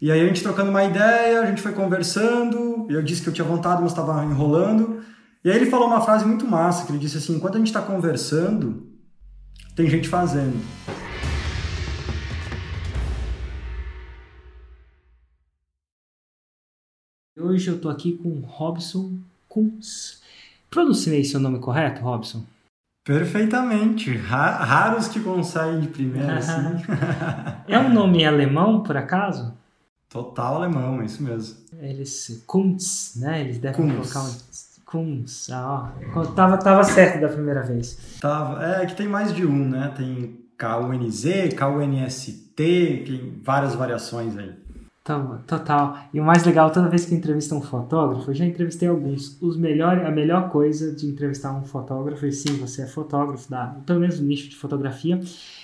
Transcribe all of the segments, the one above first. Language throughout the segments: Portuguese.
E aí a gente trocando uma ideia, a gente foi conversando, eu disse que eu tinha vontade, mas estava enrolando. E aí ele falou uma frase muito massa, que ele disse assim, enquanto a gente está conversando, tem gente fazendo. Hoje eu estou aqui com Robson Kunz. Pronunciei seu nome correto, Robson? Perfeitamente. Ra raros que conseguem de primeira, assim. é um nome alemão, por acaso? Total alemão, é isso mesmo. Eles, Kunz, né? Eles devem Kunz. colocar um Kunz. Ah, ó, tava, tava certo da primeira vez. Tava. É que tem mais de um, né? Tem K-U-N-Z, K-U-N-S-T, tem várias variações aí. Total. E o mais legal, toda vez que entrevista um fotógrafo, eu já entrevistei alguns. Os melhor, a melhor coisa de entrevistar um fotógrafo, e sim, você é fotógrafo, da, pelo menos no nicho de fotografia,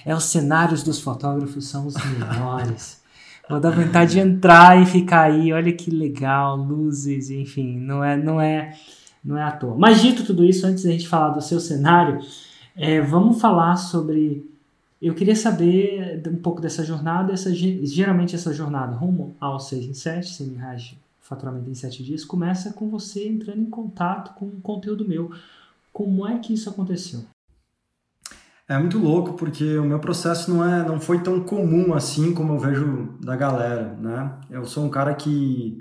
é os cenários dos fotógrafos são os melhores. Vou dar vontade de entrar e ficar aí, olha que legal, luzes, enfim, não é, não é, não é à toa. Mas dito tudo isso, antes da gente falar do seu cenário, é, vamos falar sobre eu queria saber um pouco dessa jornada, essa, geralmente essa jornada rumo ao 6 em 7, 100 mil reais faturamento em 7 dias, começa com você entrando em contato com o conteúdo meu. Como é que isso aconteceu? É muito louco porque o meu processo não, é, não foi tão comum assim como eu vejo da galera, né? Eu sou um cara que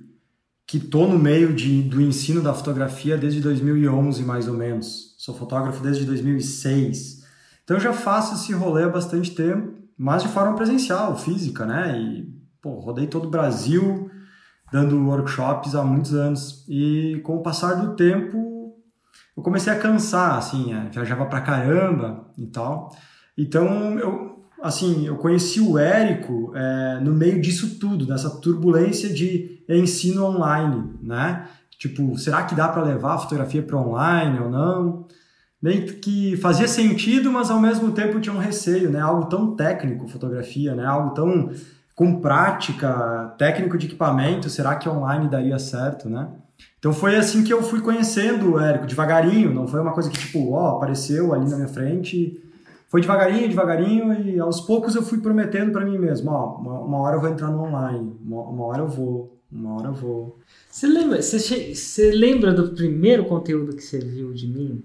que tô no meio de, do ensino da fotografia desde 2011 mais ou menos. Sou fotógrafo desde 2006. Então eu já faço esse rolê há bastante tempo, mas de forma presencial, física, né? E, pô, rodei todo o Brasil dando workshops há muitos anos. E com o passar do tempo, eu comecei a cansar, assim, é, viajava pra caramba e tal. Então eu, assim, eu conheci o Érico é, no meio disso tudo, dessa turbulência de ensino online, né? Tipo, será que dá para levar a fotografia para online ou não? meio que fazia sentido, mas ao mesmo tempo tinha um receio, né? Algo tão técnico, fotografia, né? Algo tão com prática, técnico de equipamento, será que online daria certo, né? Então foi assim que eu fui conhecendo o Érico, devagarinho, não foi uma coisa que tipo, ó, apareceu ali na minha frente. Foi devagarinho, devagarinho e aos poucos eu fui prometendo para mim mesmo, ó, uma, uma, hora eu vou entrar no online, uma, uma hora eu vou, uma hora eu vou. Você lembra, você, você lembra do primeiro conteúdo que você viu de mim?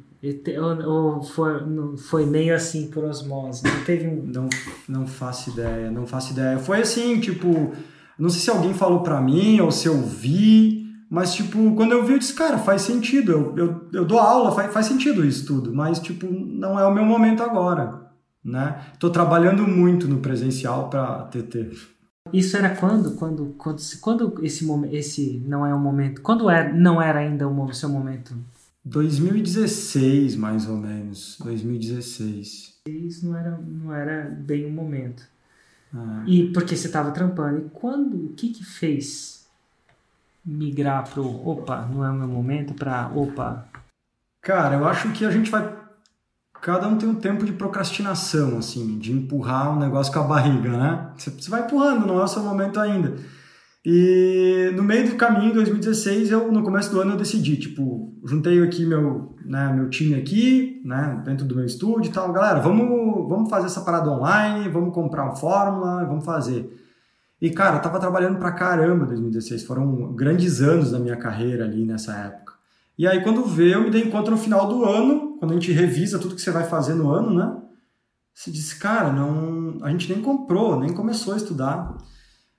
Ou foi, foi meio assim por osmose? Não teve um. Não, não faço ideia, não faço ideia. Foi assim, tipo, não sei se alguém falou pra mim ou se eu vi, mas, tipo, quando eu vi, eu disse, cara, faz sentido. Eu, eu, eu dou aula, faz, faz sentido isso tudo, mas, tipo, não é o meu momento agora, né? Tô trabalhando muito no presencial pra TT. Isso era quando? Quando, quando, quando esse, esse não é o momento. Quando era, não era ainda o seu momento 2016, mais ou menos. 2016. Isso não era, não era bem o momento. Ah. E porque você estava trampando. E quando, o que que fez migrar pro opa, não é o meu momento para opa? Cara, eu acho que a gente vai cada um tem um tempo de procrastinação assim, de empurrar um negócio com a barriga, né? Você vai empurrando, não é o seu momento ainda. E no meio do caminho, em 2016, eu no começo do ano eu decidi, tipo, juntei aqui meu, né, meu time aqui, né, dentro do meu estúdio e tal, galera, vamos, vamos fazer essa parada online, vamos comprar uma fórmula, vamos fazer. E cara, eu tava trabalhando pra caramba em 2016, foram grandes anos da minha carreira ali nessa época. E aí quando vê, eu me dei conta no final do ano, quando a gente revisa tudo que você vai fazer no ano, né? Você disse, cara, não, a gente nem comprou, nem começou a estudar.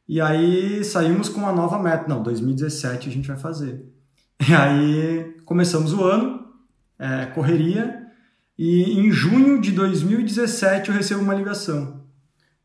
E aí saímos com uma nova meta. Não, 2017 a gente vai fazer. E aí começamos o ano, é, correria, e em junho de 2017 eu recebo uma ligação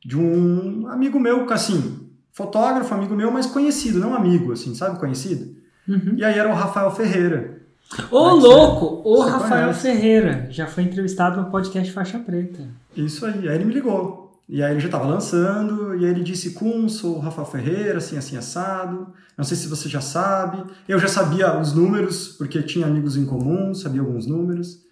de um amigo meu, assim, fotógrafo, amigo meu, mas conhecido, não amigo, assim, sabe, conhecido? Uhum. E aí era o Rafael Ferreira. Ô, louco! O Rafael conhece. Ferreira. Já foi entrevistado no podcast Faixa Preta. Isso aí. Aí ele me ligou. E aí ele já estava lançando, e aí ele disse, Cum, sou o Rafael Ferreira, assim, assim, assado. Não sei se você já sabe. Eu já sabia os números, porque tinha amigos em comum, sabia alguns números.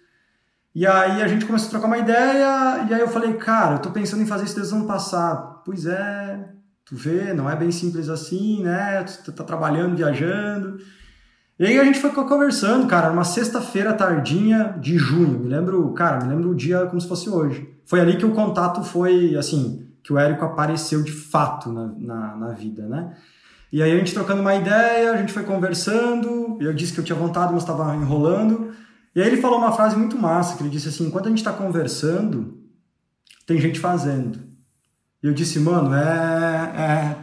E aí a gente começou a trocar uma ideia, e aí eu falei, cara, eu tô pensando em fazer isso desde o ano passado. Pois é, tu vê, não é bem simples assim, né? Tu tá trabalhando, viajando. E aí a gente foi conversando, cara, numa sexta-feira tardinha de junho. Me lembro, cara, me lembro o dia como se fosse hoje. Foi ali que o contato foi, assim, que o Érico apareceu de fato na, na, na vida, né? E aí a gente trocando uma ideia, a gente foi conversando, eu disse que eu tinha vontade, mas estava enrolando. E aí ele falou uma frase muito massa, que ele disse assim, enquanto a gente está conversando, tem gente fazendo. E eu disse, mano, é, é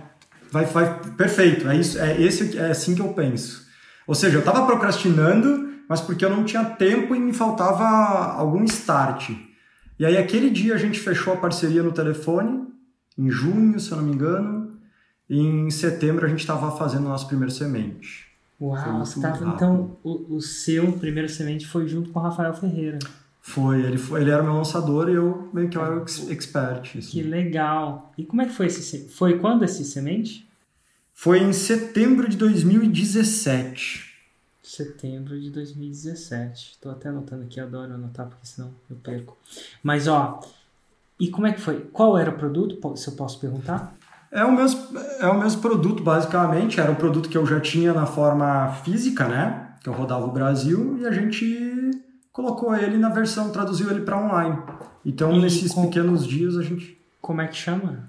vai, vai, perfeito, é isso, é esse, é assim que eu penso. Ou seja, eu estava procrastinando, mas porque eu não tinha tempo e me faltava algum start. E aí aquele dia a gente fechou a parceria no telefone, em junho, se eu não me engano, e em setembro a gente estava fazendo a nossa primeira semente. Uau, você tava, então o, o seu primeiro semente foi junto com o Rafael Ferreira. Foi, ele, foi, ele era meu lançador e eu meio que era o expert. Assim. Que legal. E como é que foi esse Foi quando esse semente? Foi em setembro de 2017 setembro de 2017. Estou até anotando aqui, adoro anotar porque senão eu perco. Mas ó, e como é que foi? Qual era o produto, se eu posso perguntar? É o mesmo, é o mesmo produto, basicamente. Era um produto que eu já tinha na forma física, né? Que eu rodava o Brasil e a gente colocou ele na versão, traduziu ele para online. Então, e nesses com... pequenos dias, a gente. Como é que chama?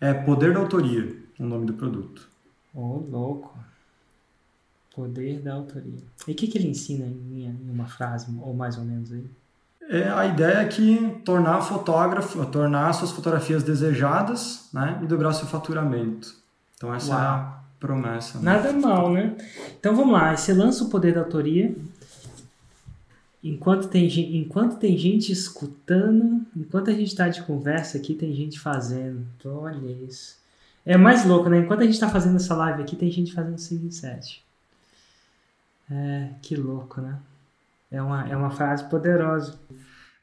É Poder da Autoria, o nome do produto. Ô, oh, louco. Poder da autoria. E o que, que ele ensina em, uma frase, ou mais ou menos aí? É, a ideia é que tornar fotógrafo, tornar suas fotografias desejadas, né, e dobrar seu faturamento. Então essa Uau. é a promessa. Né? Nada mal, né? Então vamos lá, você lança o poder da autoria. Enquanto tem, enquanto tem gente escutando, enquanto a gente está de conversa aqui, tem gente fazendo. Olha isso. É mais louco, né? Enquanto a gente está fazendo essa live aqui, tem gente fazendo 5 e 7. É, que louco, né? É uma, é uma frase poderosa.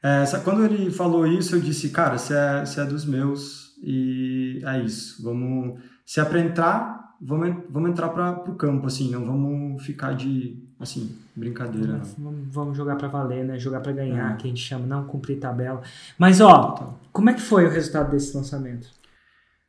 É, quando ele falou isso, eu disse, cara, você é, você é dos meus e é isso. Vamos, se é para entrar, vamos, vamos entrar para o campo, assim, não vamos ficar de, assim, brincadeira. Vamos, vamos jogar para valer, né? Jogar para ganhar, é. que a gente chama, não cumprir tabela. Mas, ó, Total. como é que foi o resultado desse lançamento?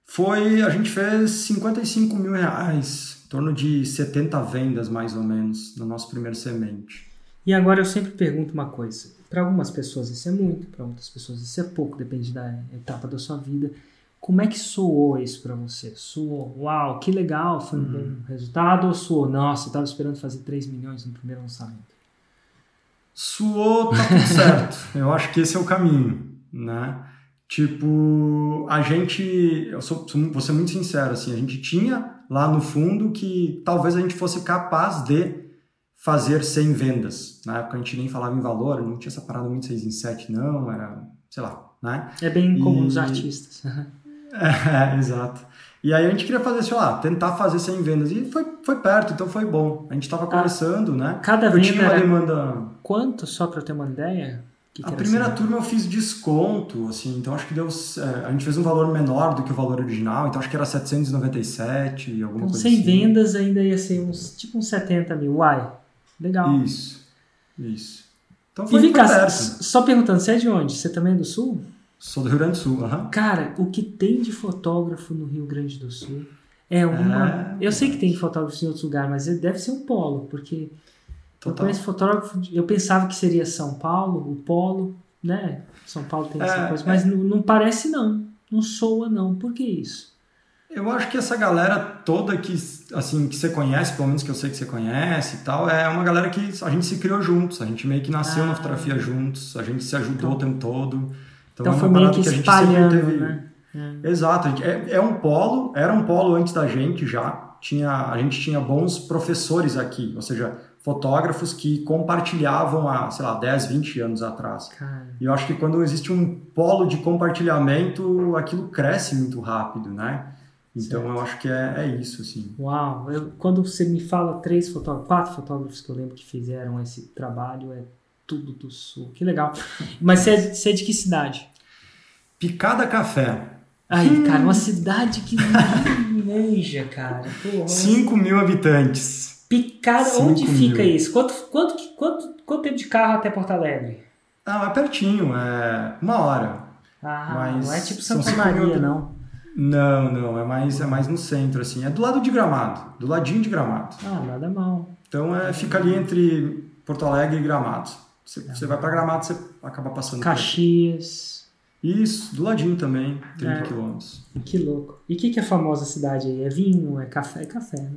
Foi, a gente fez 55 mil reais torno de 70 vendas mais ou menos no nosso primeiro semente. E agora eu sempre pergunto uma coisa: para algumas pessoas isso é muito, para outras pessoas isso é pouco, depende da etapa da sua vida. Como é que soou isso para você? Soou, uau, que legal, foi um uhum. bom resultado? Ou soou, nossa, eu estava esperando fazer 3 milhões no primeiro lançamento? Suou, tá tudo certo. Eu acho que esse é o caminho, né? Tipo, a gente, eu sou, vou ser muito sincero, assim, a gente tinha lá no fundo que talvez a gente fosse capaz de fazer 100 vendas. Na época a gente nem falava em valor, não tinha essa parada muito 6 em 7 não, era, sei lá, né? É bem e... comum dos artistas. é, exato. E aí a gente queria fazer, sei lá, tentar fazer 100 vendas. E foi, foi perto, então foi bom. A gente estava ah, começando, né? Cada eu venda tinha uma demanda... Quanto, só para ter uma ideia? Que que a primeira assim? turma eu fiz desconto, assim, então acho que deu. É, a gente fez um valor menor do que o valor original, então acho que era 797 e alguma então, coisa sem assim. vendas ainda ia ser uns tipo uns 70 mil. Uai, legal. Isso, isso. Então foi, e vem cá, só perguntando, você é de onde? Você também é do Sul? Sou do Rio Grande do Sul, aham. Uhum. Cara, o que tem de fotógrafo no Rio Grande do Sul é uma. É... Eu sei que tem fotógrafos em outros lugares, mas deve ser um polo, porque Total. Eu conheço fotógrafo, eu pensava que seria São Paulo, o polo, né? São Paulo tem essa é, coisa, mas é. não, não, parece não, não soa não. Por que isso? Eu acho que essa galera toda que, assim, que você conhece, pelo menos que eu sei que você conhece e tal, é uma galera que a gente se criou juntos, a gente meio que nasceu ah, na fotografia juntos, a gente se ajudou então, o tempo todo. Então, então é foi meio que, que espalhando, teve... né? É. Exato, é, é um polo, era um polo antes da gente já, tinha, a gente tinha bons professores aqui, ou seja, fotógrafos que compartilhavam há, sei lá, 10, 20 anos atrás. Cara. E eu acho que quando existe um polo de compartilhamento, aquilo cresce muito rápido, né? Então certo. eu acho que é, é isso, assim. Uau! Eu, quando você me fala três fotógrafos, quatro fotógrafos que eu lembro que fizeram esse trabalho, é tudo do sul. Que legal. Mas você é, você é de que cidade? Picada Café. Aí, cara, uma cidade que manja, cara. 5 mil habitantes. Picada, onde fica mil. isso? Quanto, quanto, quanto, quanto tempo de carro até Porto Alegre? Ah, é pertinho, é uma hora. Ah, mas não é tipo Santa Maria, mil... não. Não, não, é mais, é mais no centro, assim. É do lado de Gramado, do ladinho de Gramado. Ah, nada mal. Então é, fica ali entre Porto Alegre e Gramado. Você, você vai para Gramado, você acaba passando. Caxias. Isso, do ladinho também, 30 É. quilômetros. Que louco. E o que, que é a famosa cidade aí? É vinho? É café? É café, né?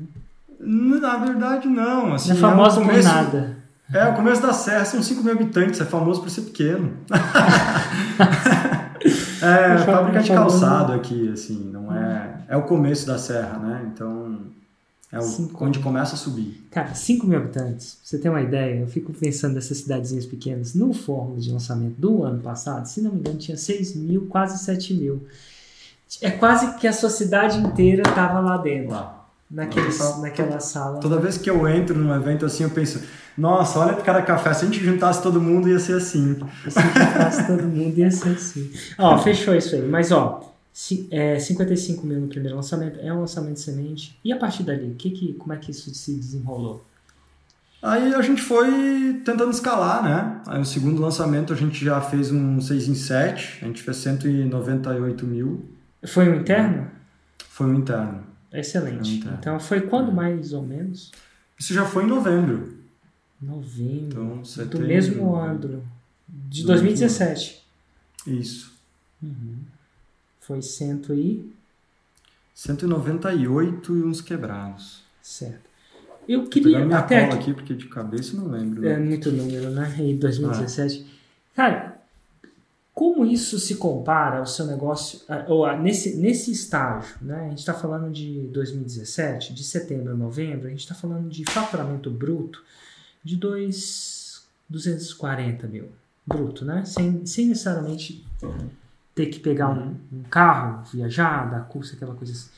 Na verdade, não. Assim, Não é famosa o por começo, nada. É, o começo da serra são 5 mil habitantes, é famoso por ser pequeno. é, É fábrica de é calçado aqui, assim, não é... É o começo da serra, né? Então, é o, Cinco. onde começa a subir. Cara, 5 mil habitantes. Pra você ter uma ideia, eu fico pensando nessas cidadezinhas pequenas. No fórmula de lançamento do ano passado, se não me engano, tinha 6 mil, quase 7 mil. É quase que a sua cidade inteira tava lá dentro. Lá. Naqueles, Toda- naquela sala. Toda vez que eu entro num evento assim, eu penso, nossa, olha pro cara café, se a gente juntasse todo mundo ia ser assim. Se juntasse todo mundo ia ser assim. Ó, fechou isso aí. Mas, ó, é, 55 mil no primeiro lançamento, é um lançamento semente. E a partir dali, que que, como é que isso se desenrolou? Aí a gente foi tentando escalar, né? Aí o segundo lançamento a gente já fez um 6 em 7, a gente fez 198 mil, Foi um interno? foi um interno. Excelente. Foi um interno. Então, foi quando mais ou menos? Isso já foi em novembro. Novembro. Então, do setembro. mesmo ano. De Do 2017. Isso. Foi cento e... 198 e uns quebrados. Certo. Eu Vou queria... pegar minha até cola aqui, aqui, porque de cabeça eu não lembro. É né? muito número, né? Em 2017. Ah. Cara, como isso se compara ao seu negócio, ou a- nesse, nesse estágio, né? A gente está falando de 2017, de setembro a novembro, a gente está falando de faturamento bruto de dois, 240 mil. Bruto, né? Sem, sem necessariamente ter que pegar um, um carro, viajar, dar curso, aquela coisa assim.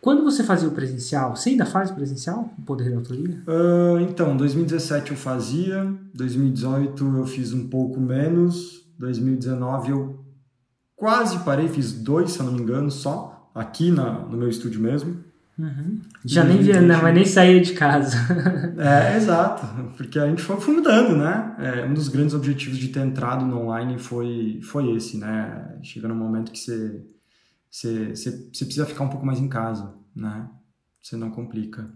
Quando você fazia o presencial, você ainda faz o presencial? O poder da autoria? Ah, então, 2017 eu fazia, 2018 eu fiz um pouco menos, 2019 eu quase parei, fiz dois, se eu não me engano, só, aqui na, no meu estúdio mesmo. Uhum. Já nem via, não, mas nem saía de casa. É, exato, porque a gente foi, foi mudando, né? É, um dos grandes objetivos de ter entrado no online foi, foi esse, né? Chega num momento que você, você, você, você precisa ficar um pouco mais em casa, né? Você não complica.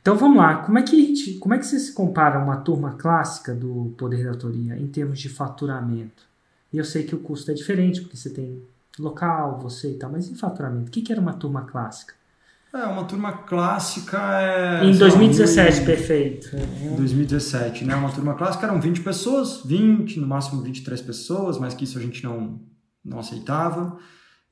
Então vamos lá, como é que a gente, como é que você se compara uma turma clássica do poder da autoria em termos de faturamento? E eu sei que o custo é diferente, porque você tem local, você e tal, mas em faturamento, o que, que era uma turma clássica? É, uma turma clássica é... em sei lá, 2017, mil e- perfeito. Em 2017, né? Uma turma clássica eram 20 pessoas, 20, no máximo 23 pessoas, mas que isso a gente não, não aceitava.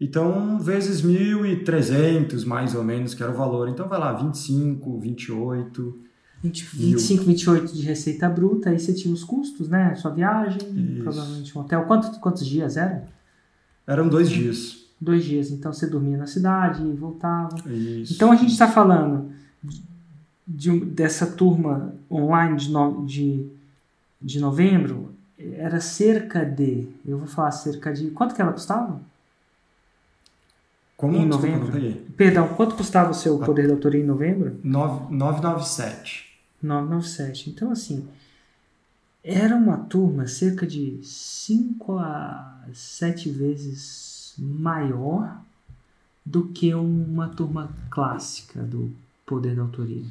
Então, vezes 1.300, mais ou menos, que era o valor. Então, vai lá, 25, 28. 20, 25, 28 de receita bruta, aí você tinha os custos, né? Sua viagem, Isso. provavelmente um hotel. Quantos, quantos dias eram? Eram dois dias. Dois dias. Então você dormia na cidade e voltava. Isso. Então a gente está falando de, dessa turma online de, no- de, de novembro, era cerca de, eu vou falar cerca de, quanto que ela custava? Como? em novembro? Perdão, quanto custava o seu poder de autoria em novembro? 9, 997. 997. Então assim, era uma turma cerca de 5 a 7 vezes maior do que uma turma clássica do poder da autoria.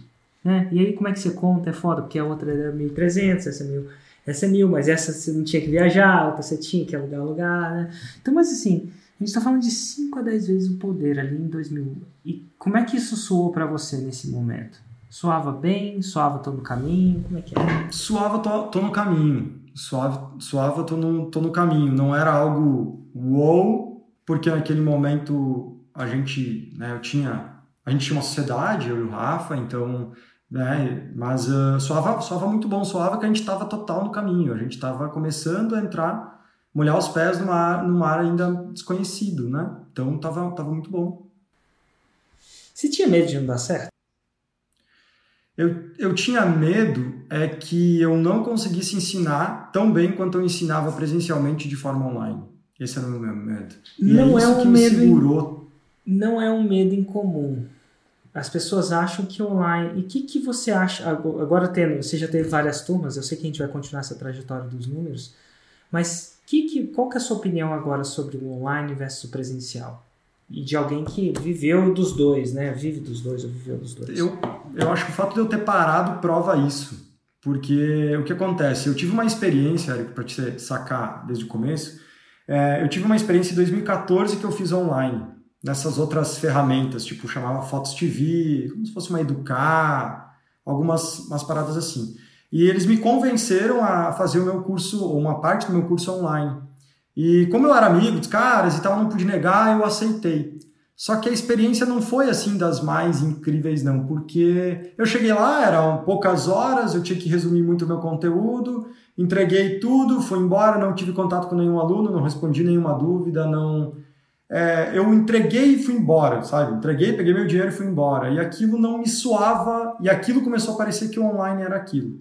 Né? E aí como é que você conta? É foda, porque a outra era 1.300, essa é 1.000, essa é 1.000, mas essa você não tinha que viajar, a outra você tinha que alugar lugar, né? Então, mas assim, a gente está falando de 5 a 10 vezes o poder ali em 2000. E como é que isso soou para você nesse momento? Soava bem? Soava todo no caminho? Como é que é? Suava, tô, tô no caminho. Suave, suava, tô no, tô no caminho. Não era algo wow, porque naquele momento a gente, né, eu tinha, a gente tinha uma sociedade, eu e o Rafa, então, né, mas uh, suava, suava muito bom, suava que a gente estava total no caminho, a gente estava começando a entrar, molhar os pés numa, ar- num mar ainda desconhecido, né? Então tava, tava muito bom. Você tinha medo de não dar certo? Eu, eu tinha medo é que eu não conseguisse ensinar tão bem quanto eu ensinava presencialmente de forma online. Esse era o meu medo. E Não é é isso um que me medo em- segurou. Não é um medo incomum. As pessoas acham que online. E o que, que você acha? Ago- Agora tendo, você já teve várias turmas, eu sei que a gente vai continuar essa trajetória dos números, mas que, que, qual que é a sua opinião agora sobre o online versus o presencial? E de alguém que viveu dos dois, né? Vive dos dois ou viveu dos dois. Eu, eu acho que o fato de eu ter parado prova isso. Porque o que acontece? Eu tive uma experiência, Eric, para te sacar desde o começo, É, eu tive uma experiência em 2014 que eu fiz online, nessas outras ferramentas, tipo, chamava Fotos TV, como se fosse uma Educar, algumas umas paradas assim. E eles me convenceram a fazer o meu curso, ou uma parte do meu curso online. E como eu era amigo dos caras e tal, não pude negar, eu aceitei. Só que a experiência não foi assim das mais incríveis, não, porque eu cheguei lá, eram poucas horas, eu tinha que resumir muito o meu conteúdo, entreguei tudo, fui embora, não tive contato com nenhum aluno, não respondi nenhuma dúvida, não. É, eu entreguei e fui embora, sabe? Entreguei, peguei meu dinheiro e fui embora. E aquilo não me suava, e aquilo começou a parecer que o online era aquilo.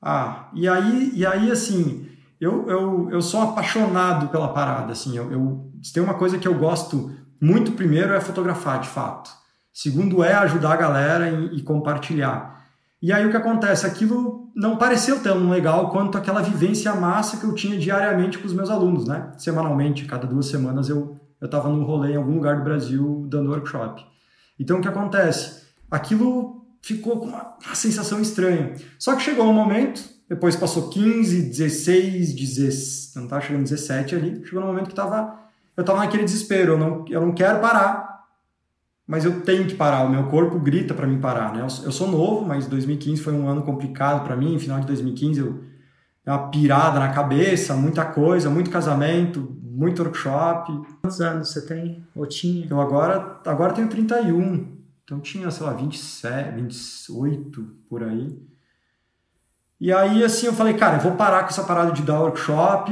Ah, e aí, e aí assim, eu, eu, eu sou apaixonado pela parada, assim, eu, eu tem uma coisa que eu gosto muito primeiro é fotografar, de fato. Segundo é ajudar a galera e, e compartilhar. E aí o que acontece? Aquilo não pareceu tão legal quanto aquela vivência massa que eu tinha diariamente com os meus alunos, né? Semanalmente, cada duas semanas eu eu estava num rolê em algum lugar do Brasil dando workshop. Então o que acontece? Aquilo ficou com uma, uma sensação estranha. Só que chegou um momento, depois passou 15, 16, 16, não estava chegando 17 ali, chegou um momento que tava eu estava naquele desespero, eu não, eu não quero parar, mas eu tenho que parar, o meu corpo grita para mim parar, né? Eu, eu, sou novo, mas 2015 foi um ano complicado para mim, final de 2015 eu uma pirada na cabeça, muita coisa, muito casamento, muito workshop. Quantos anos você tem? Ou tinha? Eu agora, agora tenho 31, então tinha, sei lá, 27, 28 por aí. E aí, assim, eu falei, cara, eu vou parar com essa parada de dar workshop,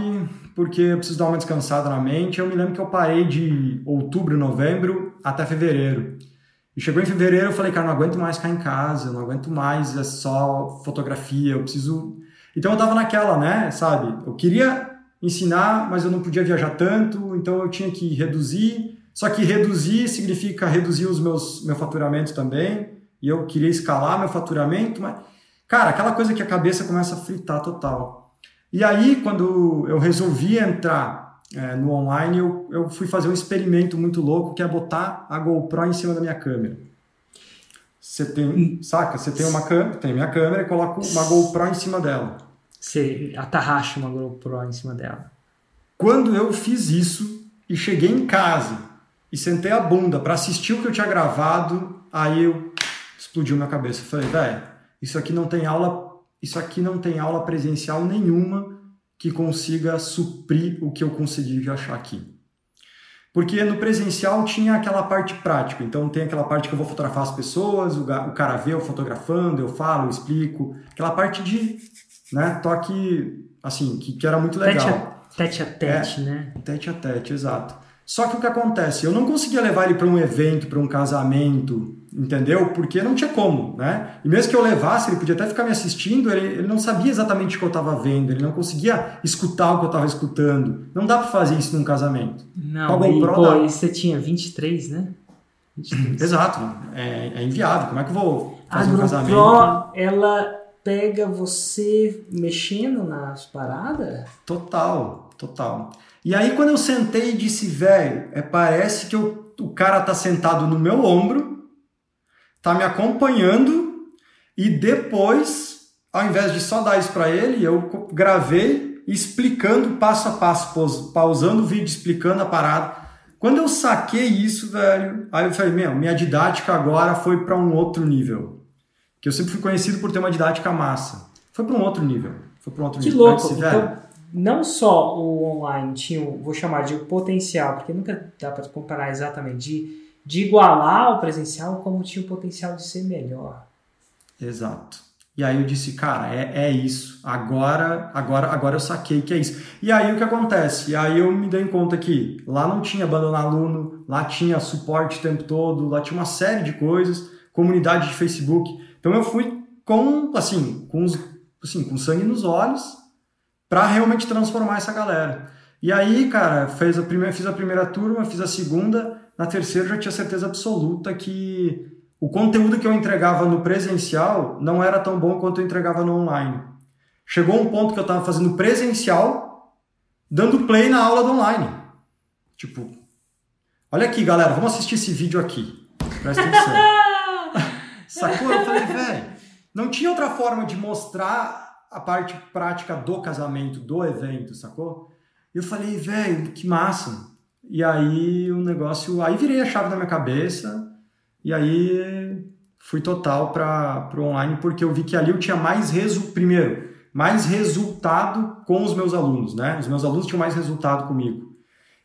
porque eu preciso dar uma descansada na mente. Eu me lembro que eu parei de outubro, novembro até fevereiro. E chegou em fevereiro, eu falei, cara, não aguento mais ficar em casa, não aguento mais é só fotografia, eu preciso. Então eu tava naquela, né, sabe? Eu queria ensinar, mas eu não podia viajar tanto, então eu tinha que reduzir. Só que reduzir significa reduzir os meus meu faturamento também. E eu queria escalar meu faturamento, mas cara, aquela coisa que a cabeça começa a fritar total. E aí, quando eu resolvi entrar é, no online, eu, eu fui fazer um experimento muito louco, que é botar a GoPro em cima da minha câmera. Você tem, saca? Você tem uma câmera, tem minha câmera e coloco uma GoPro em cima dela. Você atarracha uma GoPro em cima dela. Quando eu fiz isso e cheguei em casa e sentei a bunda para assistir o que eu tinha gravado, aí eu explodiu minha cabeça. Eu falei, velho, isso aqui não tem aula isso aqui não tem aula presencial nenhuma que consiga suprir o que eu consegui achar aqui. Porque no presencial tinha aquela parte prática, então tem aquela parte que eu vou fotografar as pessoas, o cara vê eu fotografando, eu falo, eu explico, aquela parte de né, toque, assim, que, que era muito legal. Tete a tete, é, né? Tete a tete, exato. Só que o que acontece? Eu não conseguia levar ele para um evento, para um casamento, entendeu? Porque não tinha como, né? E mesmo que eu levasse, ele podia até ficar me assistindo, ele, ele não sabia exatamente o que eu estava vendo, ele não conseguia escutar o que eu estava escutando. Não dá para fazer isso num casamento. Não, e, pô, e você tinha 23, né? 23. Exato, é, é, inviável. Como é que eu vou fazer a um casamento? Pro, ela pega você mexendo nas paradas? Total, total. E aí quando eu sentei e disse, velho, é, parece que eu, o cara tá sentado no meu ombro, tá me acompanhando e depois, ao invés de só dar isso para ele, eu gravei explicando passo a passo, pausando o vídeo, explicando a parada. Quando eu saquei isso, velho, aí eu falei, meu, minha didática agora foi para um outro nível. Que eu sempre fui conhecido por ter uma didática massa. Foi para um outro nível. Foi para um outro que nível. louco. Então, não só o online tinha, vou chamar de potencial, porque nunca dá para comparar exatamente, de, de igualar o presencial, como tinha o potencial de ser melhor. Exato. E aí eu disse, cara, é, é isso. Agora, agora, agora eu saquei que é isso. E aí o que acontece? E aí eu me dei conta que lá não tinha abandonar aluno, lá tinha suporte o tempo todo, lá tinha uma série de coisas, comunidade de Facebook. Então eu fui com, assim, com, assim, com sangue nos olhos, para realmente transformar essa galera. E aí, cara, fez a primeira, fiz a primeira turma, fiz a segunda, na terceira já tinha certeza absoluta que o conteúdo que eu entregava no presencial não era tão bom quanto eu entregava no online. Chegou um ponto que eu estava fazendo presencial, dando play na aula do online. Tipo, olha aqui, galera, vamos assistir esse vídeo aqui. Presta atenção. Sacou? Eu falei, velho, não tinha outra forma de mostrar a parte prática do casamento, do evento, sacou? Eu falei, velho, que massa. E aí o negócio. Aí virei a chave da minha cabeça. E aí fui total para o online, porque eu vi que ali eu tinha mais resultado. Primeiro, mais resultado com os meus alunos, né? Os meus alunos tinham mais resultado comigo.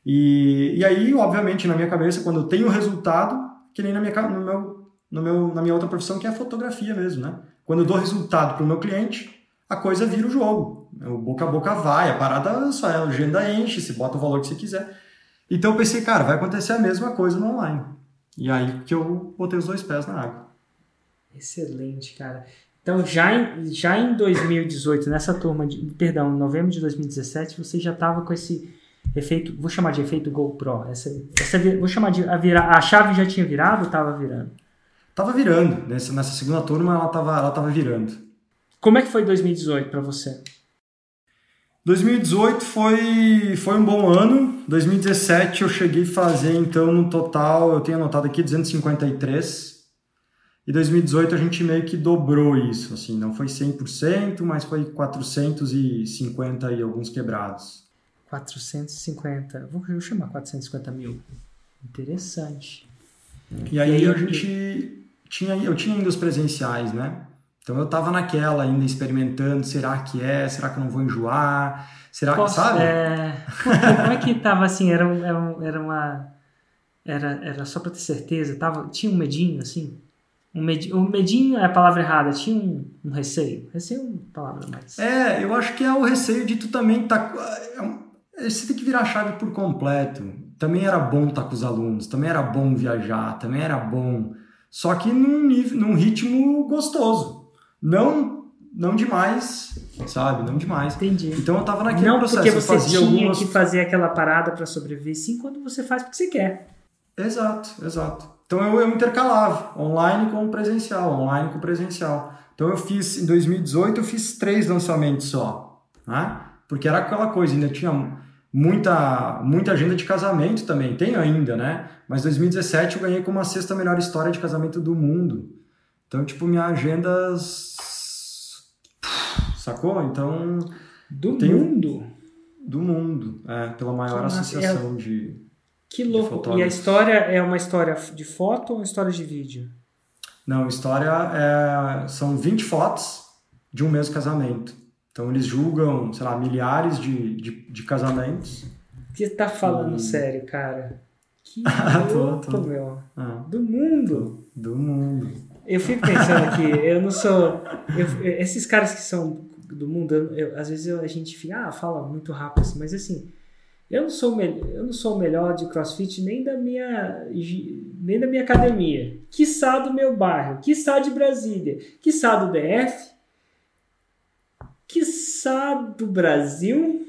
E, e aí, obviamente, na minha cabeça, quando eu tenho resultado, que nem na minha, no meu, no meu, na minha outra profissão, que é a fotografia mesmo, né? Quando eu dou resultado para o meu cliente, a coisa vira o jogo. O boca a boca vai, a parada só a agenda enche, se bota o valor que você quiser. Então eu pensei, cara, vai acontecer a mesma coisa no online. E aí que eu botei os dois pés na água. Excelente, cara. Então, já em, já em 2018, nessa turma, de, perdão, em novembro de 2017, você já estava com esse efeito, vou chamar de efeito GoPro. Essa, essa, vou chamar de a, vira, a chave já tinha virado ou estava virando? Tava virando. Nessa, nessa segunda turma, ela estava ela tava virando. Como é que foi 2018 para você? 2018 foi, foi um bom ano. 2017 eu cheguei a fazer, então, no total, eu tenho anotado aqui 253 e 2018 a gente meio que dobrou isso, assim, não foi 100%, mas foi 450 e alguns quebrados. 450, vou chamar 450 mil. Interessante. E aí, e aí a gente tinha, eu tinha ainda os presenciais, né? Então eu tava naquela ainda experimentando, será que é, será que eu não vou enjoar, será que, sabe? É... Como é que tava assim, era, era, era uma... Era, era só pra ter certeza, tava, tinha um medinho assim? Um med... O medinho é a palavra errada, tinha um, um receio. Receio é uma palavra mais. É, eu acho que é o receio de tu também tá. É você tem que virar a chave por completo. Também era bom estar tá com os alunos, também era bom viajar, também era bom. Só que num, nível, num ritmo gostoso. Não não demais, sabe? Não demais. Entendi. Então eu tava naquele não processo. Porque você fazia tinha algumas... que fazer aquela parada para sobreviver, sim, quando você faz porque você quer. Exato, exato. Então eu, eu intercalava online com presencial, online com presencial. Então eu fiz, em 2018, eu fiz três lançamentos só, né? Porque era aquela coisa, ainda tinha muita, muita agenda de casamento também, tenho ainda, né? Mas 2017 eu ganhei como a sexta melhor história de casamento do mundo. Então, tipo, minha agenda... Sacou? Então... Do tenho... mundo? Do mundo, é, pela maior associação é... de que louco. E a história é uma história de foto ou uma história de vídeo? Não, história é, são 20 fotos de um mesmo casamento. Então eles julgam, sei lá, milhares de, de, de casamentos. Você tá falando e... sério, cara? Que louco, tô, tô. meu. Ah, do mundo. Do mundo. Eu fico pensando aqui, eu não sou. Eu, esses caras que são do mundo, eu, às vezes eu, a gente fica, ah, fala muito rápido assim, mas assim, eu não sou eu não sou o melhor de CrossFit nem da minha nem da minha academia, quiçá do meu bairro, quiçá de Brasília, quiçá do DF, quiçá do Brasil,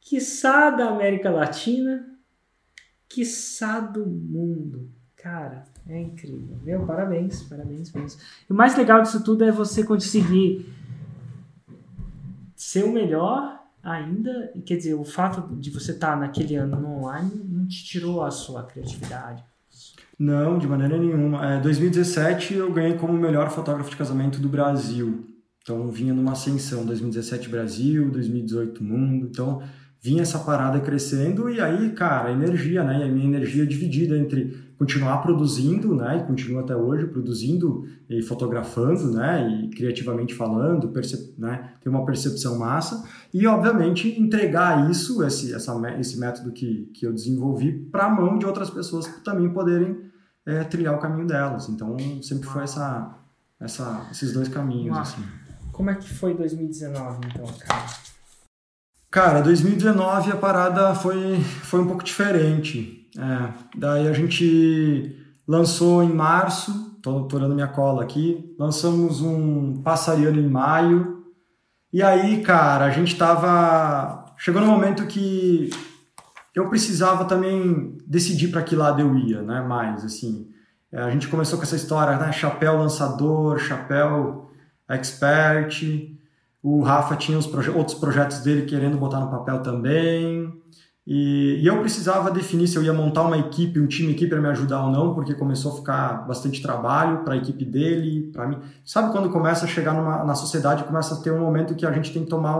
quiçá da América Latina, quiçá do mundo. Cara, é incrível. Meu, parabéns, parabéns mesmo. E o mais legal disso tudo é você conseguir ser o melhor ainda, quer dizer, o fato de você estar tá naquele ano no online não te tirou a sua criatividade? Não, de maneira nenhuma. É, 2017 eu ganhei como melhor fotógrafo de casamento do Brasil. Então vinha numa ascensão, 2017 Brasil, 2018 mundo. Então vinha essa parada crescendo e aí, cara, energia, né? E a minha energia é dividida entre continuar produzindo, né, e continuo até hoje produzindo e fotografando, né, e criativamente falando, né, ter uma percepção massa e obviamente entregar isso, esse, essa, esse método que, que eu desenvolvi para a mão de outras pessoas que também poderem é, trilhar o caminho delas. Então sempre foi essa, essa, esses dois caminhos. Assim. Como é que foi 2019 então, cara? Cara, 2019 a parada foi, foi um pouco diferente. É, daí a gente lançou em março, tô, tô olhando minha cola aqui, lançamos um Passariano em maio. E aí, cara, a gente tava. Chegou no momento que eu precisava também decidir para que lado eu ia, né? Mais, assim. É, a gente começou com essa história, né? Chapéu lançador, chapéu expert. O Rafa tinha proje outros projetos dele querendo botar no papel também. E, e, eu precisava definir se eu ia montar uma equipe, um time aqui para me ajudar ou não, porque começou a ficar bastante trabalho para a equipe dele, para mim. Sabe quando começa a chegar numa, na sociedade, começa a ter um momento que a gente tem que tomar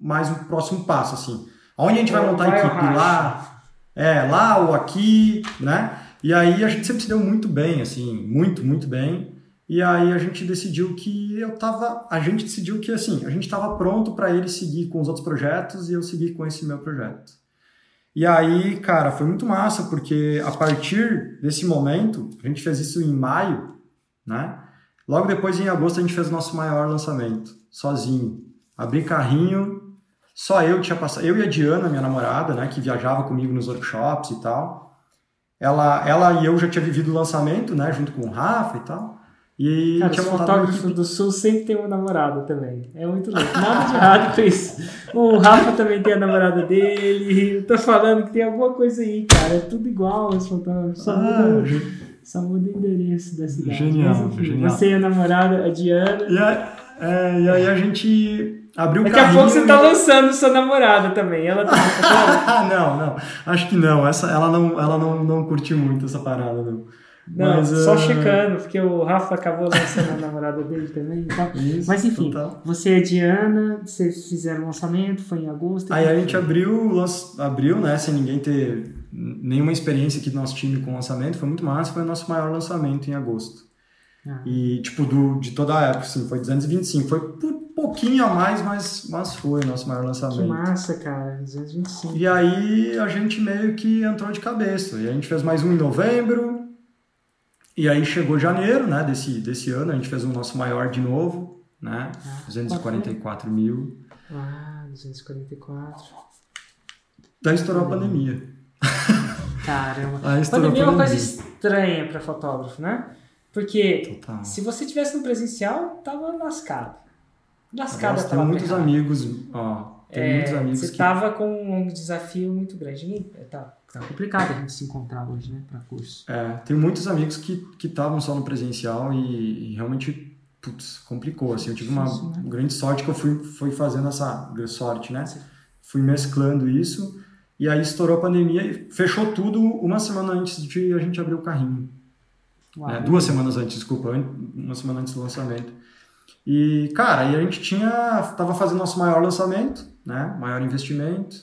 mais um próximo passo, assim. Onde a gente vai montar a equipe? Lá, é, lá ou aqui, né? E aí a gente sempre se deu muito bem, assim, muito, muito bem. E aí a gente decidiu que eu tava, a gente decidiu que assim, a gente estava pronto para ele seguir com os outros projetos e eu seguir com esse meu projeto. E aí, cara, foi muito massa porque a partir desse momento, a gente fez isso em maio, né? Logo depois em agosto a gente fez o nosso maior lançamento, sozinho. Abri carrinho, só eu tinha passado, eu e a Diana, minha namorada, né, que viajava comigo nos workshops e tal. Ela, ela e eu já tinha vivido o lançamento, né, junto com o Rafa e tal. E Cara, tinha equipe... do Sul sempre tem uma namorada também. É muito louco. Nada de errado com isso. O Rafa também tem a namorada dele. Eu tô falando que tem alguma coisa aí, cara. É tudo igual os fotógrafos. Só, Ah, muda, só muda o endereço da cidade. Genial, Mas, enfim, genial. Você e a namorada, a Diana. e, aí, é, e aí a gente abriu o Daqui a pouco você tá lançando sua namorada também. Ela tá não, não. Acho que não. Essa, ela não, ela não, não curtiu muito essa parada, não. Não, Mas, só ah, checando, porque o Rafa acabou lançando a namorada dele também e tal. Isso, Mas enfim, total. você e a Diana, vocês fizeram o lançamento, foi em agosto. Aí a gente abriu, abriu, né, sem ninguém ter nenhuma experiência aqui do nosso time com lançamento, foi muito massa, foi o nosso maior lançamento em agosto. Ah. E, tipo, do, de toda a época, assim, foi 225, foi por pouquinho a mais, mas, mas foi o nosso maior Que lançamento. massa, cara, 225. E aí a gente meio que entrou de cabeça. E a gente fez mais um em novembro. E aí chegou janeiro, né, desse, desse ano, a gente fez o nosso maior de novo, né, Ah, 244 mil. Ah, 244. Daí estourou a pandemia. Caramba. Aí estourou Pandemia é a uma coisa pandemia. estranha pra fotógrafo, né? Porque Total. se você tivesse no presencial, tava lascado. Lascado Nossa, a tem muitos errada. amigos, ó, tem É, muitos amigos você que... tava com um desafio muito grande. Tá, tá complicado a gente se encontrar hoje, né, pra curso. É, tem muitos amigos que estavam só no presencial e, e realmente, putz, complicou, assim, eu tive uma Difícil, né? grande sorte que eu fui, fui fazendo essa sorte, né, fui mesclando isso e aí estourou a pandemia e fechou tudo uma semana antes de a gente abrir o carrinho. Uau. né? Duas semanas antes, desculpa, uma semana antes do lançamento. E, cara, aí a gente tinha, tava fazendo nosso maior lançamento, né, maior investimento,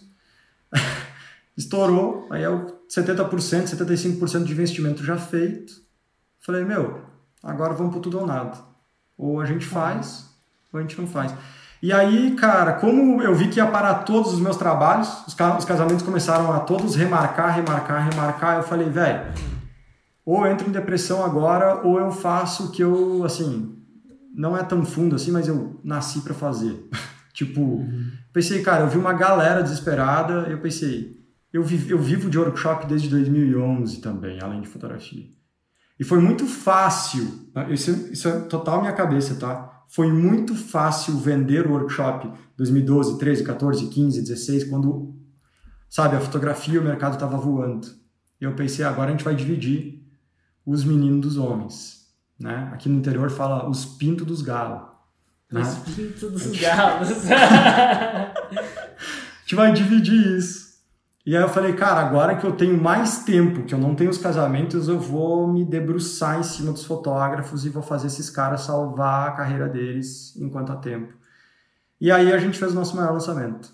estourou, aí é o 70%, 75% de investimento já feito. Falei, meu, agora vamos pro tudo ou nada. Ou a gente faz, ou a gente não faz. E aí, cara, como eu vi que ia parar todos os meus trabalhos, os, ca- os casamentos começaram a todos remarcar, remarcar, remarcar, eu falei, velho, ou eu entro em depressão agora, ou eu faço o que eu, assim, não é tão fundo assim, mas eu nasci para fazer. tipo, pensei, cara, eu vi uma galera desesperada, eu pensei, eu, vi, eu vivo de workshop desde 2011 também, além de fotografia. E foi muito fácil, tá? isso, isso é total minha cabeça, tá? Foi muito fácil vender o workshop 2012, 13, 14, 15, 16, quando, sabe, a fotografia e o mercado estava voando. E eu pensei, agora a gente vai dividir os meninos dos homens, né? Aqui no interior fala os pintos dos galos. Né? Os pintos dos galos. A gente vai dividir isso. E aí eu falei, cara, agora que eu tenho mais tempo, que eu não tenho os casamentos, eu vou me debruçar em cima dos fotógrafos e vou fazer esses caras salvar a carreira deles enquanto há tempo. E aí a gente fez o nosso maior lançamento.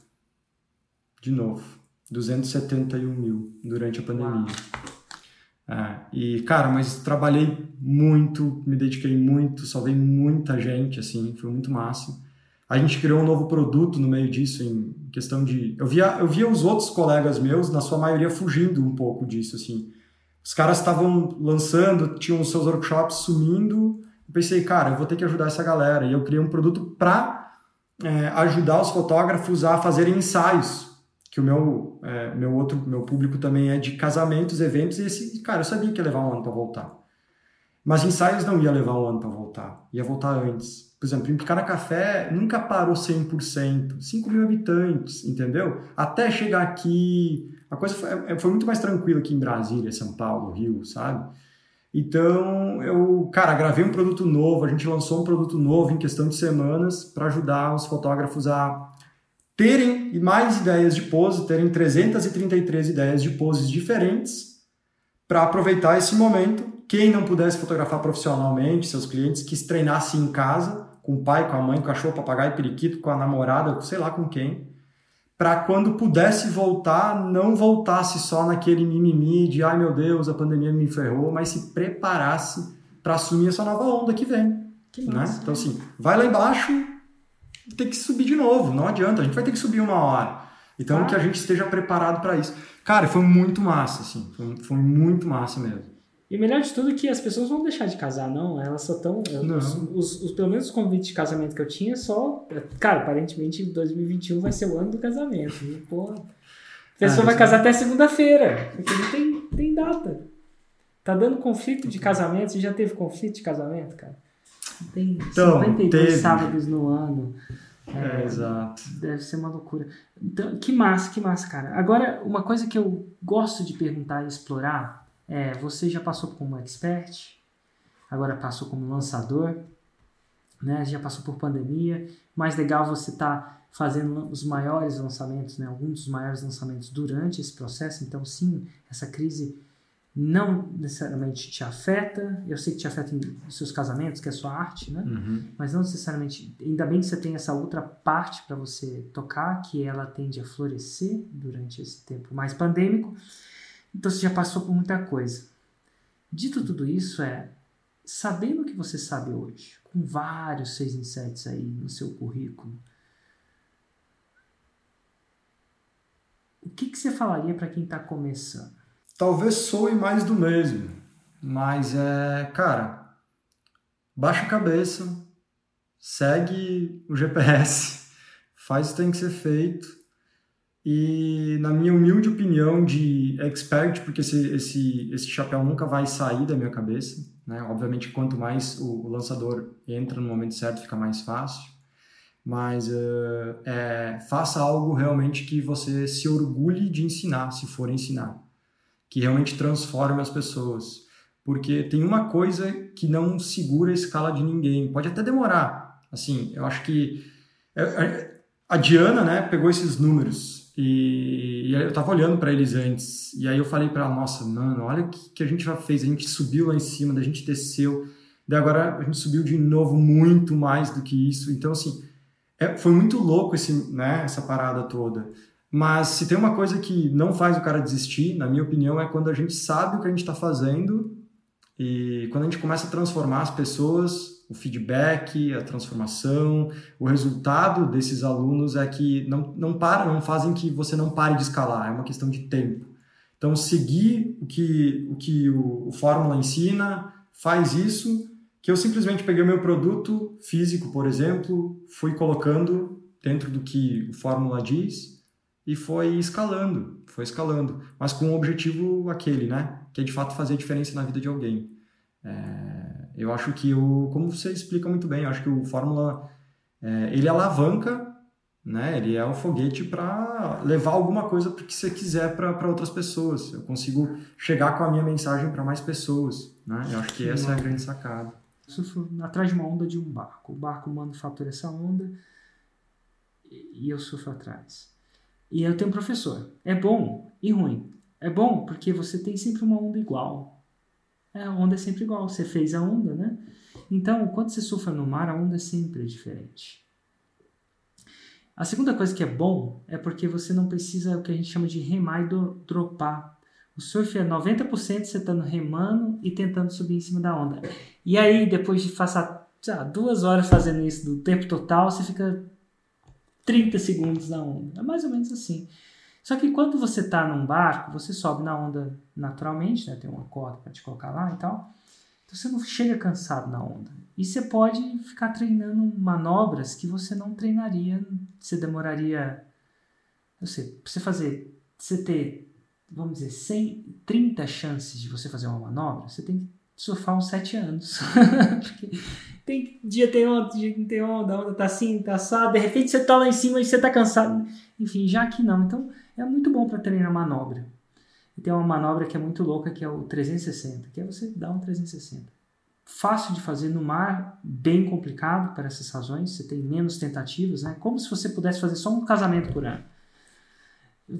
De novo. 271 mil durante a pandemia. É, e, cara, mas trabalhei muito, me dediquei muito, salvei muita gente, assim, foi muito massa. A gente criou um novo produto no meio disso, em questão de. Eu via, eu via os outros colegas meus, na sua maioria, fugindo um pouco disso, assim. Os caras estavam lançando, tinham os seus workshops sumindo. Eu pensei, cara, eu vou ter que ajudar essa galera. E eu criei um produto para é, ajudar os fotógrafos a fazerem ensaios. Que o meu, é, meu outro meu público também é de casamentos, eventos, e esse, cara, eu sabia que ia levar um ano para voltar. Mas ensaios não ia levar um ano para voltar, ia voltar antes. Por exemplo, em Picana Café nunca parou 100%, 5 mil habitantes, entendeu? Até chegar aqui, a coisa foi, foi muito mais tranquila aqui em Brasília, São Paulo, Rio, sabe? Então, eu, cara, gravei um produto novo, a gente lançou um produto novo em questão de semanas para ajudar os fotógrafos a terem mais ideias de pose, terem 333 ideias de poses diferentes para aproveitar esse momento. Quem não pudesse fotografar profissionalmente, seus clientes que se treinassem em casa, com o pai, com a mãe, com o cachorro, papagaio, periquito, com a namorada, sei lá com quem, para quando pudesse voltar, não voltasse só naquele mimimi de ai meu Deus, a pandemia me ferrou, mas se preparasse para assumir essa nova onda que vem. Que né? massa, Então, assim, vai lá embaixo, tem que subir de novo, não adianta, a gente vai ter que subir uma hora. Então, ah. que a gente esteja preparado para isso. Cara, foi muito massa, assim, foi, foi muito massa mesmo. E melhor de tudo é que as pessoas vão deixar de casar, não. Elas só estão. Os, os, os, pelo menos os convites de casamento que eu tinha, só. Cara, aparentemente 2021 vai ser o ano do casamento. E, porra. A pessoa ah, vai casar até segunda-feira, porque não tem, tem data. Tá dando conflito de casamento. Você já teve conflito de casamento, cara? Tem então, 52 teve. sábados no ano. É, é, exato. Deve ser uma loucura. Então, que massa, que massa, cara. Agora, uma coisa que eu gosto de perguntar e explorar é: você já passou como expert, agora passou como lançador, né? já passou por pandemia. Mais legal você tá fazendo os maiores lançamentos, né? alguns dos maiores lançamentos durante esse processo. Então, sim, essa crise não necessariamente te afeta. Eu sei que te afeta nos seus casamentos, que é a sua arte, né? Uhum. Mas não necessariamente. Ainda bem que você tem essa outra parte para você tocar, que ela tende a florescer durante esse tempo mais pandêmico. Então você já passou por muita coisa. Dito tudo isso, é sabendo o que você sabe hoje, com vários 6 em 7 aí no seu currículo, o que, que você falaria para quem está começando? talvez soe mais do mesmo, mas é, cara, baixa a cabeça, segue o GPS, faz o que tem que ser feito e, na minha humilde opinião de expert, porque esse, esse, esse chapéu nunca vai sair da minha cabeça, né? Obviamente, quanto mais o, o lançador entra no momento certo, fica mais fácil. Mas uh, é, faça algo realmente que você se orgulhe de ensinar, se for ensinar que realmente transforme as pessoas. Porque tem uma coisa que não segura a escala de ninguém. Pode até demorar. Assim, eu acho que é, é, a Diana, né, pegou esses números e, e eu tava olhando para eles antes. E aí eu falei para ela, nossa, mano, olha o que, que a gente já fez. A gente subiu lá em cima, da gente desceu. Daí agora a gente subiu de novo muito mais do que isso. Então, assim, é, foi muito louco esse, né, essa parada toda. Mas se tem uma coisa que não faz o cara desistir, na minha opinião, é quando a gente sabe o que a gente está fazendo e quando a gente começa a transformar as pessoas, o feedback, a transformação, o resultado desses alunos é que não, não param, não fazem que você não pare de escalar, é uma questão de tempo. Então, seguir o que o, que o, o Fórmula ensina, faz isso, que eu simplesmente peguei o meu produto físico, por exemplo, fui colocando dentro do que o Fórmula diz e foi escalando, foi escalando, mas com o objetivo aquele, né? Que é de fato fazer diferença na vida de alguém. É, eu acho que o, como você explica muito bem, eu acho que o Fórmula é, ele alavanca, né? Ele é o foguete para levar alguma coisa que você quiser para outras pessoas. Eu consigo chegar com a minha mensagem para mais pessoas, né? Eu acho que essa é a grande sacada. Surfo atrás de uma onda de um barco. O barco manufatura essa onda e eu surfo atrás. E eu tenho um professor. É bom e ruim. É bom porque você tem sempre uma onda igual. É, a onda é sempre igual. Você fez a onda, né? Então, quando você surfa no mar, a onda é sempre diferente. A segunda coisa que é bom é porque você não precisa o que a gente chama de remar e do, dropar. O surf é 90% você estando remando e tentando subir em cima da onda. E aí, depois de passar lá, duas horas fazendo isso do tempo total, você fica 30 segundos na onda. É mais ou menos assim. Só que quando você está num barco, você sobe na onda naturalmente, né? tem uma corda para te colocar lá e tal. Então você não chega cansado na onda. E você pode ficar treinando manobras que você não treinaria, você demoraria, eu sei, você fazer, você ter, vamos dizer, 100, 30 chances de você fazer uma manobra, você tem que surfar uns 7 anos. Porque tem dia tem onda, dia tem onda, a onda tá assim, tá assado, de repente você tá lá em cima e você tá cansado. Enfim, já que não. Então é muito bom para treinar manobra. E tem uma manobra que é muito louca que é o 360, que é você dar um 360. Fácil de fazer no mar, bem complicado para essas razões, você tem menos tentativas, né? Como se você pudesse fazer só um casamento por ano.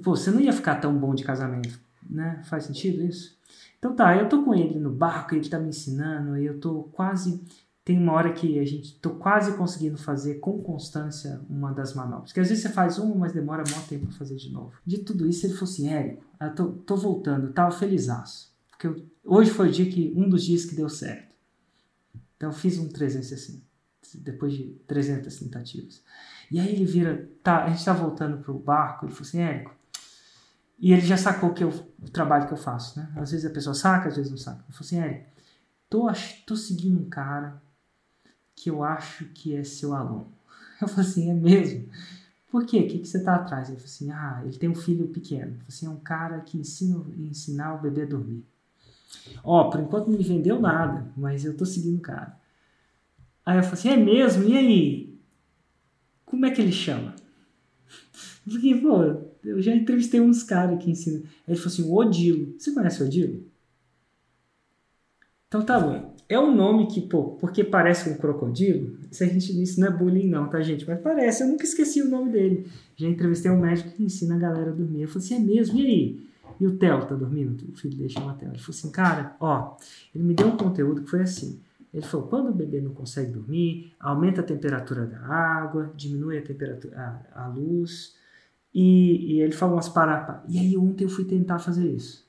Pô, você não ia ficar tão bom de casamento, né? Faz sentido isso? Então tá, eu tô com ele no barco, ele tá me ensinando, eu tô quase tem uma hora que a gente tô quase conseguindo fazer com constância uma das manobras. Porque às vezes você faz uma, mas demora muito tempo para fazer de novo. De tudo isso, ele falou assim: Érico, eu tô, tô voltando, tava felizaço. Porque eu, hoje foi o dia que, um dos dias que deu certo. Então eu fiz um 360, depois de 300 tentativas. E aí ele vira, tá, a gente tá voltando pro barco, ele falou assim: Érico. E ele já sacou que eu, o trabalho que eu faço, né? Às vezes a pessoa saca, às vezes não saca. Ele falou assim: Érico, tô, tô seguindo um cara que eu acho que é seu aluno. Eu falei assim, é mesmo? Por quê? O que, que você está atrás? Ele falou assim, ah, ele tem um filho pequeno. Eu falei assim, é um cara que ensina ensinar o bebê a dormir. Ó, por enquanto não me vendeu nada, mas eu tô seguindo o cara. Aí eu falei assim, é mesmo? E aí? Como é que ele chama? Porque, pô, eu já entrevistei uns caras que ensinam. Ele falou assim, o Odilo. Você conhece o Odilo? Então tá bom. É um nome que, pô, porque parece um crocodilo, isso, a gente, isso não é bullying não, tá, gente? Mas parece, eu nunca esqueci o nome dele. Já entrevistei um médico que ensina a galera a dormir. Eu falei assim, é mesmo? E aí? E o Theo tá dormindo? O filho dele chama Theo. Ele falou assim, cara, ó, ele me deu um conteúdo que foi assim. Ele falou, quando o bebê não consegue dormir, aumenta a temperatura da água, diminui a temperatura, a, a luz, e, e ele falou umas paradas. E aí ontem eu fui tentar fazer isso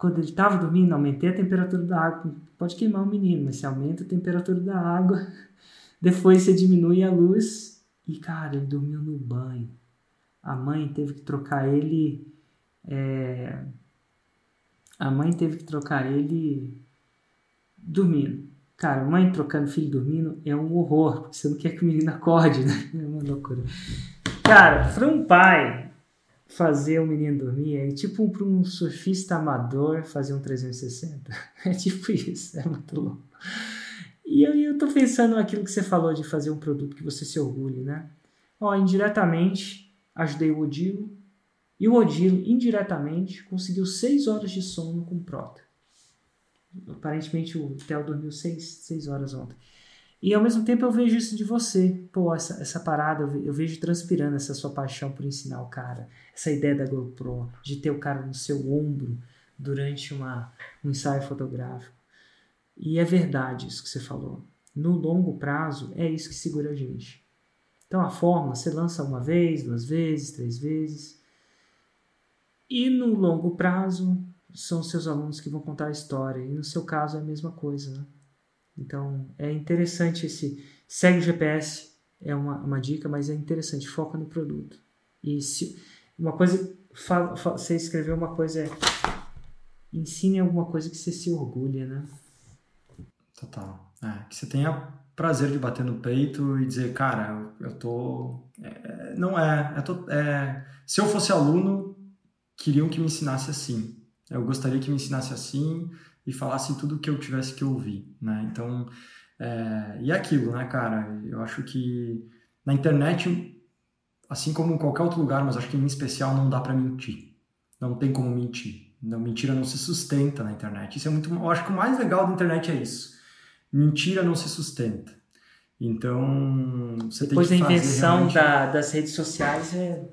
quando ele estava dormindo, aumentei a temperatura da água. Pode queimar o menino, mas você aumenta a temperatura da água, depois você diminui a luz. E, cara, ele dormiu no banho. A mãe teve que trocar ele. É... A mãe teve que trocar ele dormindo. Cara, mãe trocando filho dormindo é um horror, porque você não quer que o menino acorde, né? É uma loucura. Cara, para um pai fazer o menino dormir é tipo para um surfista amador fazer um 360. É tipo isso, é muito louco. E eu, eu tô pensando naquilo que você falou de fazer um produto que você se orgulhe, né? Ó, indiretamente ajudei o Odilo e o Odilo, indiretamente, conseguiu 6 horas de sono com prota. Aparentemente o Theo dormiu 6 horas ontem. E ao mesmo tempo eu vejo isso de você. Pô, essa, essa parada, eu vejo transpirando essa sua paixão por ensinar o cara. Essa ideia da GoPro, de ter o cara no seu ombro durante uma, um ensaio fotográfico. E é verdade isso que você falou. No longo prazo, é isso que segura a gente. Então a forma, você lança uma vez, duas vezes, três vezes. E no longo prazo, são seus alunos que vão contar a história. E no seu caso é a mesma coisa, né? Então é interessante esse. Segue o GPS, é uma, uma dica, mas é interessante, foca no produto. E se uma coisa. Fala, fala, você escreveu uma coisa é. Ensine alguma coisa que você se orgulha, né? Total. É, que você tenha prazer de bater no peito e dizer, cara, eu, eu tô. É, não é, é, tô, é. Se eu fosse aluno, queriam que me ensinasse assim. Eu gostaria que me ensinasse assim e falasse tudo o que eu tivesse que ouvir, né? Então, é, e é aquilo, né, cara? Eu acho que na internet, assim como em qualquer outro lugar, mas acho que em especial não dá para mentir. Não tem como mentir. Não, mentira não se sustenta na internet. Isso é muito. Eu acho que o mais legal da internet é isso. Mentira não se sustenta. Então, você Depois tem que da invenção realmente... da, das redes sociais é.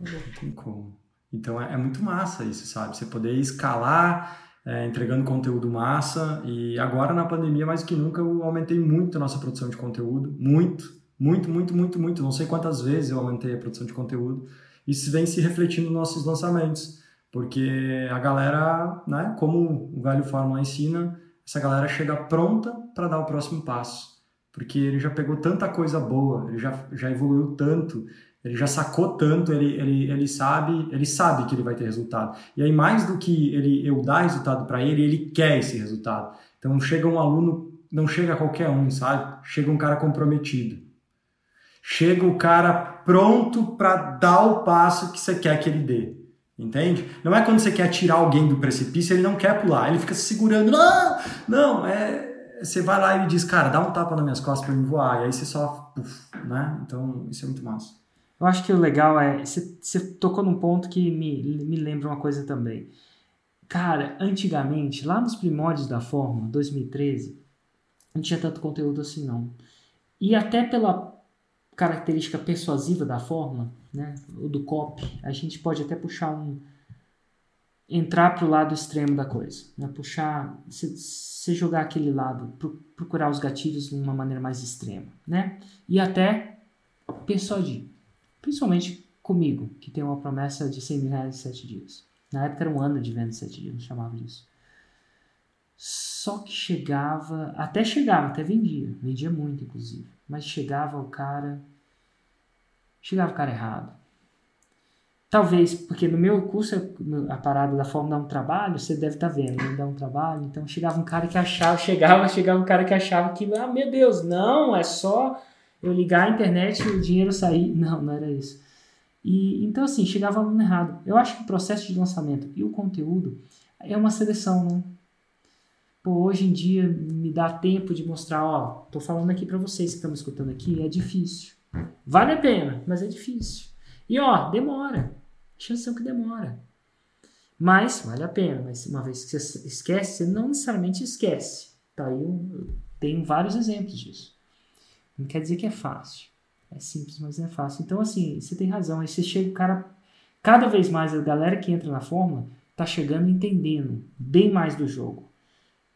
Não tem como. Então é, é muito massa isso, sabe? Você poder escalar é, entregando conteúdo massa. E agora na pandemia, mais que nunca, eu aumentei muito a nossa produção de conteúdo. Muito, muito, muito, muito, muito. Não sei quantas vezes eu aumentei a produção de conteúdo. Isso vem se refletindo nos nossos lançamentos. Porque a galera, né, como o velho Fórmula ensina, essa galera chega pronta para dar o próximo passo. Porque ele já pegou tanta coisa boa, ele já, já evoluiu tanto, ele já sacou tanto, ele, ele, ele sabe, ele sabe que ele vai ter resultado. E aí mais do que ele eu dar resultado para ele, ele quer esse resultado. Então chega um aluno, não chega qualquer um, sabe? Chega um cara comprometido. Chega o cara pronto para dar o passo que você quer que ele dê. Entende? Não é quando você quer tirar alguém do precipício, ele não quer pular, ele fica se segurando. Não, não, é você vai lá e diz, cara, dá um tapa nas minhas costas para me voar. E aí você só, né? Então, isso é muito massa. Eu acho que o legal é. Você tocou num ponto que me, me lembra uma coisa também. Cara, antigamente, lá nos primórdios da Fórmula, 2013, não tinha tanto conteúdo assim não. E até pela característica persuasiva da Fórmula, né, o do COP, a gente pode até puxar um, entrar para o lado extremo da coisa, né? puxar, se, jogar aquele lado, procurar os gatilhos de uma maneira mais extrema, né? E até persuadir, principalmente comigo, que tem uma promessa de 100 mil reais em 7 dias. Na época era um ano de venda em 7 dias, não chamava disso. Só que chegava, até chegava, até vendia, vendia muito inclusive, mas chegava o cara, chegava o cara errado Talvez, porque no meu curso, a parada da forma dá um trabalho, você deve estar tá vendo, né? dá um trabalho. Então chegava um cara que achava, chegava, chegava um cara que achava que, ah, meu Deus, não, é só eu ligar a internet e o dinheiro sair. Não, não era isso. E então assim, chegava aluno errado. Eu acho que o processo de lançamento e o conteúdo é uma seleção, né? Pô, hoje em dia me dá tempo de mostrar, ó, tô falando aqui para vocês que estão me escutando aqui, é difícil. Vale a pena, mas é difícil. E ó, demora. Chance que demora. Mas vale a pena. Mas uma vez que você esquece, você não necessariamente esquece. Tá aí eu tenho vários exemplos disso. Não quer dizer que é fácil. É simples, mas não é fácil. Então, assim, você tem razão. Aí você chega, o cara. Cada vez mais a galera que entra na fórmula tá chegando entendendo bem mais do jogo.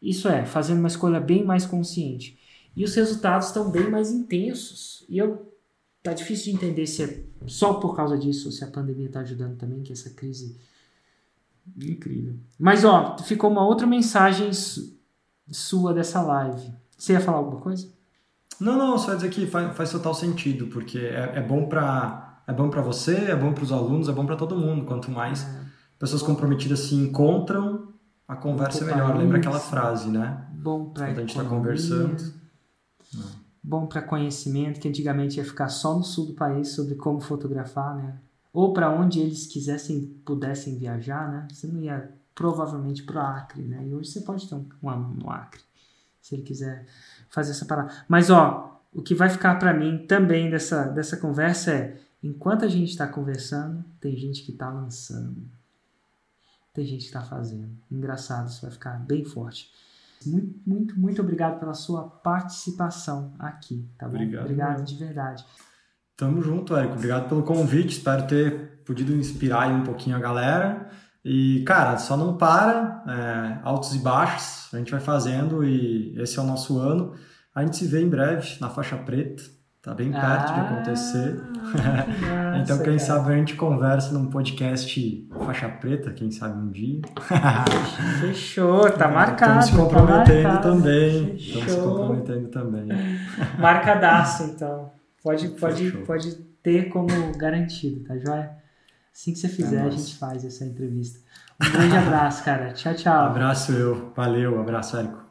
Isso é, fazendo uma escolha bem mais consciente. E os resultados estão bem mais intensos. E eu tá difícil de entender se é só por causa disso, se a pandemia está ajudando também, que essa crise incrível. Mas ó, ficou uma outra mensagem sua dessa live. Você ia falar alguma coisa? Não, não, só dizer que faz, faz total sentido, porque é, é bom para é bom para você, é bom para os alunos, é bom para todo mundo. Quanto mais é. pessoas comprometidas se encontram, a conversa é melhor. Lembra aquela frase, né? Bom para a gente está conversando. Não bom para conhecimento, que antigamente ia ficar só no sul do país sobre como fotografar, né? Ou para onde eles quisessem, pudessem viajar, né? Você não ia provavelmente para o Acre, né? E hoje você pode ter um, um aluno no Acre, se ele quiser fazer essa parada. Mas ó, o que vai ficar para mim também dessa, dessa conversa é, enquanto a gente está conversando, tem gente que está lançando. Tem gente que está fazendo. Engraçado, isso vai ficar bem forte. Muito, muito, muito obrigado pela sua participação aqui, tá bom? Obrigado. Obrigado de verdade. Tamo junto, Érico. Obrigado pelo convite. Espero ter podido inspirar um pouquinho a galera. E, cara, só não para, é, altos e baixos, a gente vai fazendo e esse é o nosso ano. A gente se vê em breve na faixa preta. Tá bem perto ah, de acontecer. Nossa, então, quem cara. sabe a gente conversa num podcast faixa preta, quem sabe um dia. Fechou, tá marcado. Estamos se tá comprometendo tá também. Estamos se comprometendo também. Marcadaço, então. Pode, pode, pode ter como garantido, tá joia? Assim que você fizer, é a gente faz essa entrevista. Um grande abraço, cara. Tchau, tchau. Abraço eu. Valeu, abraço, Érico.